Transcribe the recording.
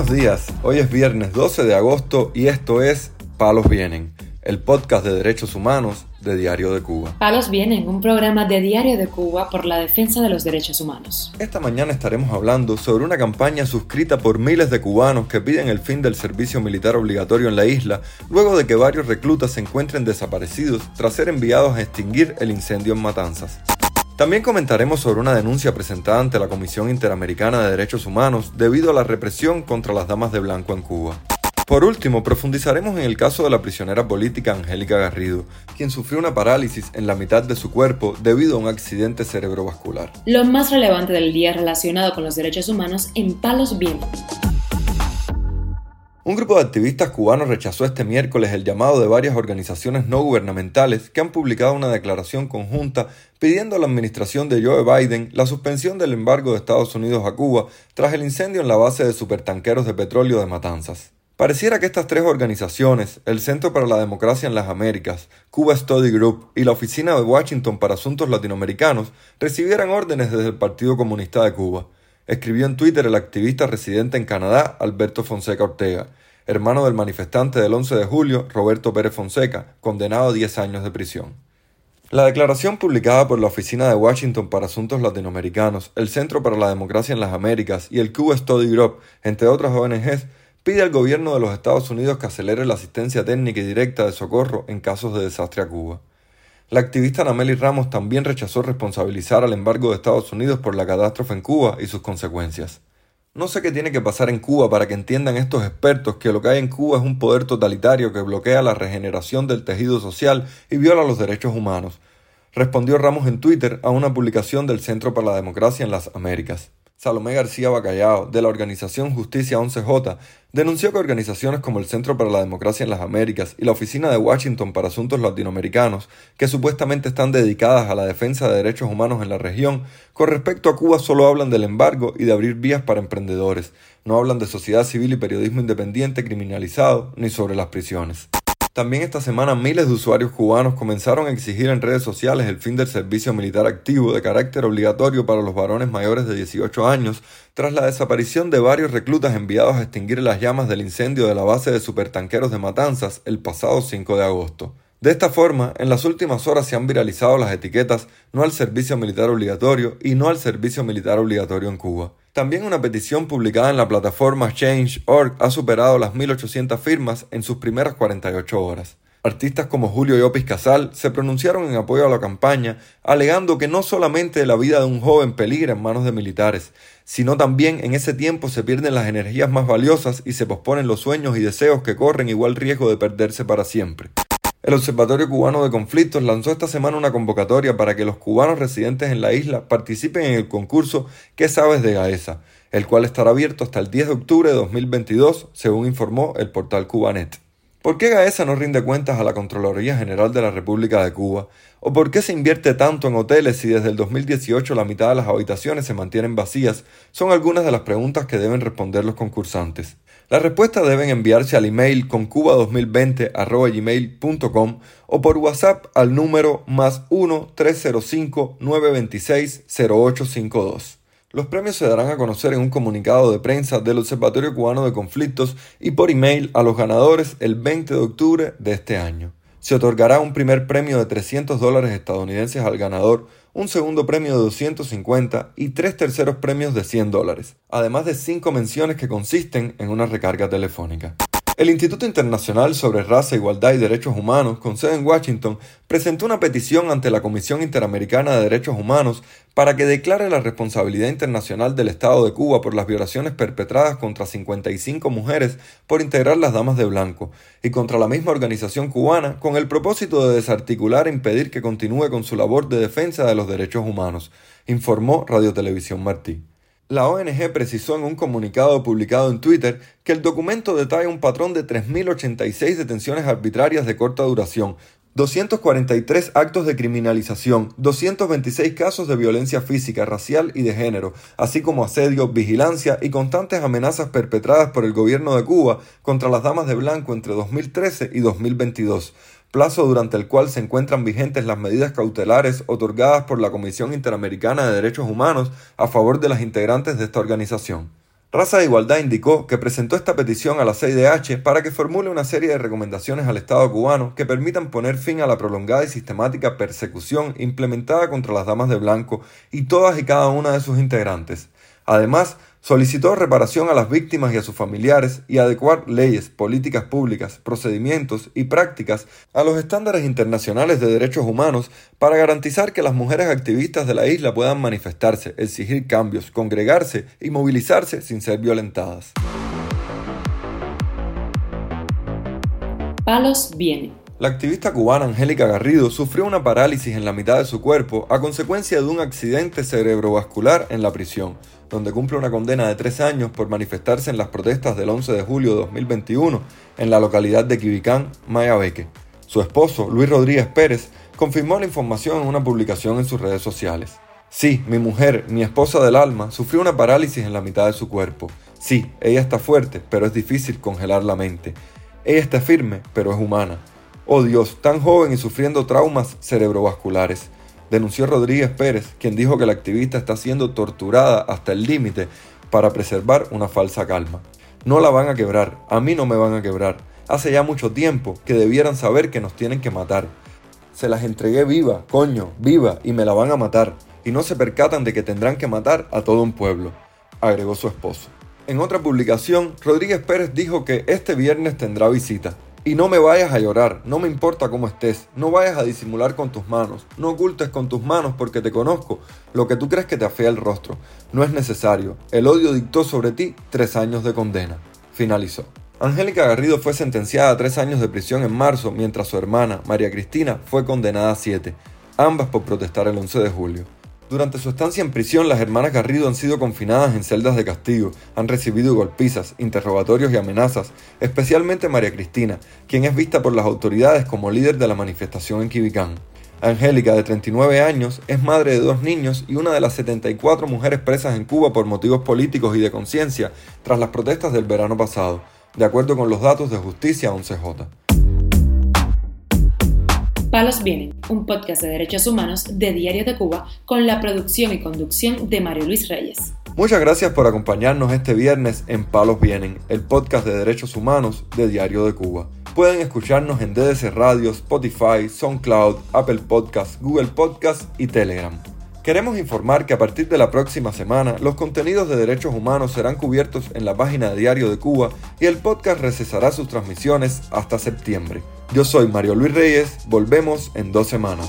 Buenos días, hoy es viernes 12 de agosto y esto es Palos Vienen, el podcast de derechos humanos de Diario de Cuba. Palos Vienen, un programa de Diario de Cuba por la defensa de los derechos humanos. Esta mañana estaremos hablando sobre una campaña suscrita por miles de cubanos que piden el fin del servicio militar obligatorio en la isla, luego de que varios reclutas se encuentren desaparecidos tras ser enviados a extinguir el incendio en Matanzas. También comentaremos sobre una denuncia presentada ante la Comisión Interamericana de Derechos Humanos debido a la represión contra las damas de blanco en Cuba. Por último, profundizaremos en el caso de la prisionera política Angélica Garrido, quien sufrió una parálisis en la mitad de su cuerpo debido a un accidente cerebrovascular. Lo más relevante del día relacionado con los derechos humanos en Palos Vientos. Un grupo de activistas cubanos rechazó este miércoles el llamado de varias organizaciones no gubernamentales que han publicado una declaración conjunta pidiendo a la administración de Joe Biden la suspensión del embargo de Estados Unidos a Cuba tras el incendio en la base de supertanqueros de petróleo de Matanzas. Pareciera que estas tres organizaciones, el Centro para la Democracia en las Américas, Cuba Study Group y la Oficina de Washington para Asuntos Latinoamericanos, recibieran órdenes desde el Partido Comunista de Cuba escribió en Twitter el activista residente en Canadá, Alberto Fonseca Ortega, hermano del manifestante del 11 de julio, Roberto Pérez Fonseca, condenado a 10 años de prisión. La declaración publicada por la Oficina de Washington para Asuntos Latinoamericanos, el Centro para la Democracia en las Américas y el Cuba Study Group, entre otras ONGs, pide al gobierno de los Estados Unidos que acelere la asistencia técnica y directa de socorro en casos de desastre a Cuba. La activista Nameli Ramos también rechazó responsabilizar al embargo de Estados Unidos por la catástrofe en Cuba y sus consecuencias. No sé qué tiene que pasar en Cuba para que entiendan estos expertos que lo que hay en Cuba es un poder totalitario que bloquea la regeneración del tejido social y viola los derechos humanos, respondió Ramos en Twitter a una publicación del Centro para la Democracia en las Américas. Salomé García Bacallao, de la organización Justicia 11J, denunció que organizaciones como el Centro para la Democracia en las Américas y la Oficina de Washington para Asuntos Latinoamericanos, que supuestamente están dedicadas a la defensa de derechos humanos en la región, con respecto a Cuba solo hablan del embargo y de abrir vías para emprendedores, no hablan de sociedad civil y periodismo independiente criminalizado, ni sobre las prisiones. También esta semana miles de usuarios cubanos comenzaron a exigir en redes sociales el fin del servicio militar activo de carácter obligatorio para los varones mayores de 18 años tras la desaparición de varios reclutas enviados a extinguir las llamas del incendio de la base de supertanqueros de Matanzas el pasado 5 de agosto. De esta forma, en las últimas horas se han viralizado las etiquetas no al servicio militar obligatorio y no al servicio militar obligatorio en Cuba. También una petición publicada en la plataforma Change.org ha superado las 1.800 firmas en sus primeras 48 horas. Artistas como Julio Yopis Casal se pronunciaron en apoyo a la campaña, alegando que no solamente la vida de un joven peligra en manos de militares, sino también en ese tiempo se pierden las energías más valiosas y se posponen los sueños y deseos que corren igual riesgo de perderse para siempre. El Observatorio Cubano de Conflictos lanzó esta semana una convocatoria para que los cubanos residentes en la isla participen en el concurso ¿Qué sabes de GAESA?, el cual estará abierto hasta el 10 de octubre de 2022, según informó el portal Cubanet. ¿Por qué GAESA no rinde cuentas a la Contraloría General de la República de Cuba? ¿O por qué se invierte tanto en hoteles si desde el 2018 la mitad de las habitaciones se mantienen vacías? Son algunas de las preguntas que deben responder los concursantes. Las respuestas deben enviarse al email con cuba2020.gmail.com o por WhatsApp al número más 1-305-926-0852. Los premios se darán a conocer en un comunicado de prensa del Observatorio Cubano de Conflictos y por email a los ganadores el 20 de octubre de este año. Se otorgará un primer premio de 300 dólares estadounidenses al ganador, un segundo premio de 250 y tres terceros premios de 100 dólares, además de cinco menciones que consisten en una recarga telefónica. El Instituto Internacional sobre Raza, Igualdad y Derechos Humanos, con sede en Washington, presentó una petición ante la Comisión Interamericana de Derechos Humanos para que declare la responsabilidad internacional del Estado de Cuba por las violaciones perpetradas contra 55 mujeres por integrar las Damas de Blanco y contra la misma organización cubana con el propósito de desarticular e impedir que continúe con su labor de defensa de los derechos humanos, informó Radio Televisión Martí. La ONG precisó en un comunicado publicado en Twitter que el documento detalla un patrón de 3.086 detenciones arbitrarias de corta duración, 243 actos de criminalización, 226 casos de violencia física, racial y de género, así como asedio, vigilancia y constantes amenazas perpetradas por el gobierno de Cuba contra las damas de blanco entre 2013 y 2022 plazo durante el cual se encuentran vigentes las medidas cautelares otorgadas por la Comisión Interamericana de Derechos Humanos a favor de las integrantes de esta organización. Raza de Igualdad indicó que presentó esta petición a la CIDH para que formule una serie de recomendaciones al Estado cubano que permitan poner fin a la prolongada y sistemática persecución implementada contra las damas de blanco y todas y cada una de sus integrantes. Además, solicitó reparación a las víctimas y a sus familiares y adecuar leyes, políticas públicas, procedimientos y prácticas a los estándares internacionales de derechos humanos para garantizar que las mujeres activistas de la isla puedan manifestarse, exigir cambios, congregarse y movilizarse sin ser violentadas. Palos viene. La activista cubana Angélica Garrido sufrió una parálisis en la mitad de su cuerpo a consecuencia de un accidente cerebrovascular en la prisión donde cumple una condena de tres años por manifestarse en las protestas del 11 de julio de 2021 en la localidad de Quibicán, Mayabeque. Su esposo, Luis Rodríguez Pérez, confirmó la información en una publicación en sus redes sociales. Sí, mi mujer, mi esposa del alma, sufrió una parálisis en la mitad de su cuerpo. Sí, ella está fuerte, pero es difícil congelar la mente. Ella está firme, pero es humana. Oh Dios, tan joven y sufriendo traumas cerebrovasculares denunció Rodríguez Pérez, quien dijo que la activista está siendo torturada hasta el límite para preservar una falsa calma. No la van a quebrar, a mí no me van a quebrar. Hace ya mucho tiempo que debieran saber que nos tienen que matar. Se las entregué viva, coño, viva, y me la van a matar. Y no se percatan de que tendrán que matar a todo un pueblo, agregó su esposo. En otra publicación, Rodríguez Pérez dijo que este viernes tendrá visita. Y no me vayas a llorar, no me importa cómo estés, no vayas a disimular con tus manos, no ocultes con tus manos porque te conozco lo que tú crees que te afea el rostro. No es necesario, el odio dictó sobre ti tres años de condena. Finalizó. Angélica Garrido fue sentenciada a tres años de prisión en marzo, mientras su hermana, María Cristina, fue condenada a siete, ambas por protestar el 11 de julio. Durante su estancia en prisión, las hermanas Garrido han sido confinadas en celdas de castigo, han recibido golpizas, interrogatorios y amenazas, especialmente María Cristina, quien es vista por las autoridades como líder de la manifestación en Quibicán. Angélica, de 39 años, es madre de dos niños y una de las 74 mujeres presas en Cuba por motivos políticos y de conciencia tras las protestas del verano pasado, de acuerdo con los datos de Justicia 11J. Palos Vienen, un podcast de derechos humanos de Diario de Cuba con la producción y conducción de Mario Luis Reyes. Muchas gracias por acompañarnos este viernes en Palos Vienen, el podcast de derechos humanos de Diario de Cuba. Pueden escucharnos en DDC Radio, Spotify, SoundCloud, Apple Podcasts, Google Podcasts y Telegram. Queremos informar que a partir de la próxima semana los contenidos de derechos humanos serán cubiertos en la página de Diario de Cuba y el podcast recesará sus transmisiones hasta septiembre. Yo soy Mario Luis Reyes, volvemos en dos semanas.